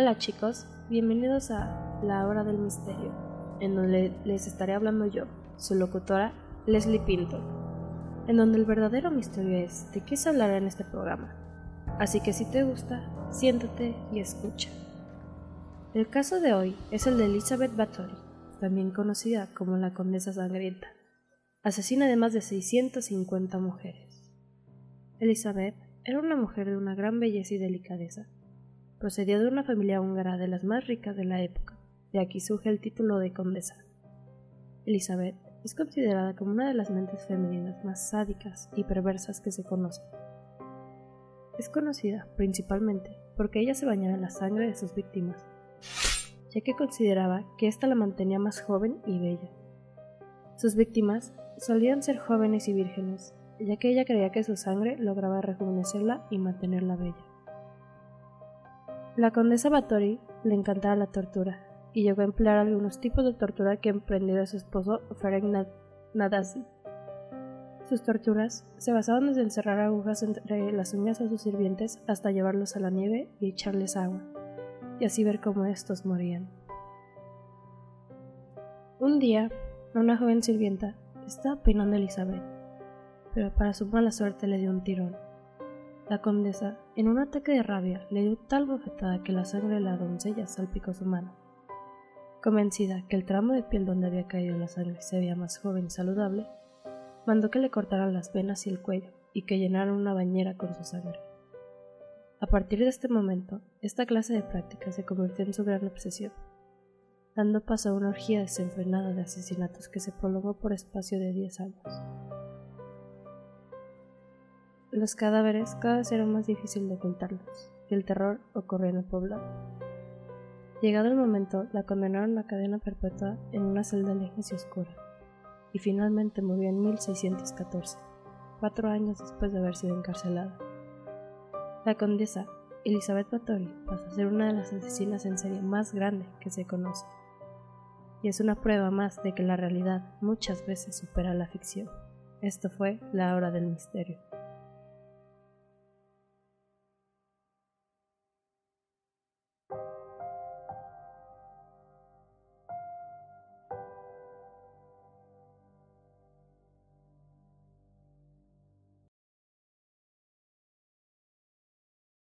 Hola chicos, bienvenidos a La Hora del Misterio, en donde les estaré hablando yo, su locutora Leslie Pinto, en donde el verdadero misterio es de qué se hablará en este programa. Así que si te gusta, siéntate y escucha. El caso de hoy es el de Elizabeth Bathory, también conocida como la Condesa Sangrienta, asesina de más de 650 mujeres. Elizabeth era una mujer de una gran belleza y delicadeza Procedía de una familia húngara de las más ricas de la época, de aquí surge el título de condesa. Elizabeth es considerada como una de las mentes femeninas más sádicas y perversas que se conocen. Es conocida principalmente porque ella se bañaba en la sangre de sus víctimas, ya que consideraba que ésta la mantenía más joven y bella. Sus víctimas solían ser jóvenes y vírgenes, ya que ella creía que su sangre lograba rejuvenecerla y mantenerla bella. La condesa Bathory le encantaba la tortura y llegó a emplear algunos tipos de tortura que emprendió su esposo Ferenc Nadasi. Sus torturas se basaban desde encerrar agujas entre las uñas a sus sirvientes hasta llevarlos a la nieve y echarles agua, y así ver cómo estos morían. Un día, una joven sirvienta estaba peinando a Elizabeth, pero para su mala suerte le dio un tirón. La condesa, en un ataque de rabia, le dio tal bofetada que la sangre de la doncella salpicó su mano. Convencida que el tramo de piel donde había caído la sangre se veía más joven y saludable, mandó que le cortaran las venas y el cuello y que llenaran una bañera con su sangre. A partir de este momento, esta clase de práctica se convirtió en su gran obsesión, dando paso a una orgía desenfrenada de asesinatos que se prolongó por espacio de diez años. Los cadáveres cada vez era más difícil de ocultarlos, y el terror ocurrió en el poblado. Llegado el momento, la condenaron a cadena perpetua en una celda lejos y oscura, y finalmente murió en 1614, cuatro años después de haber sido encarcelada. La condesa Elizabeth Bathory pasó a ser una de las asesinas en serie más grandes que se conoce, y es una prueba más de que la realidad muchas veces supera la ficción. Esto fue La Hora del Misterio.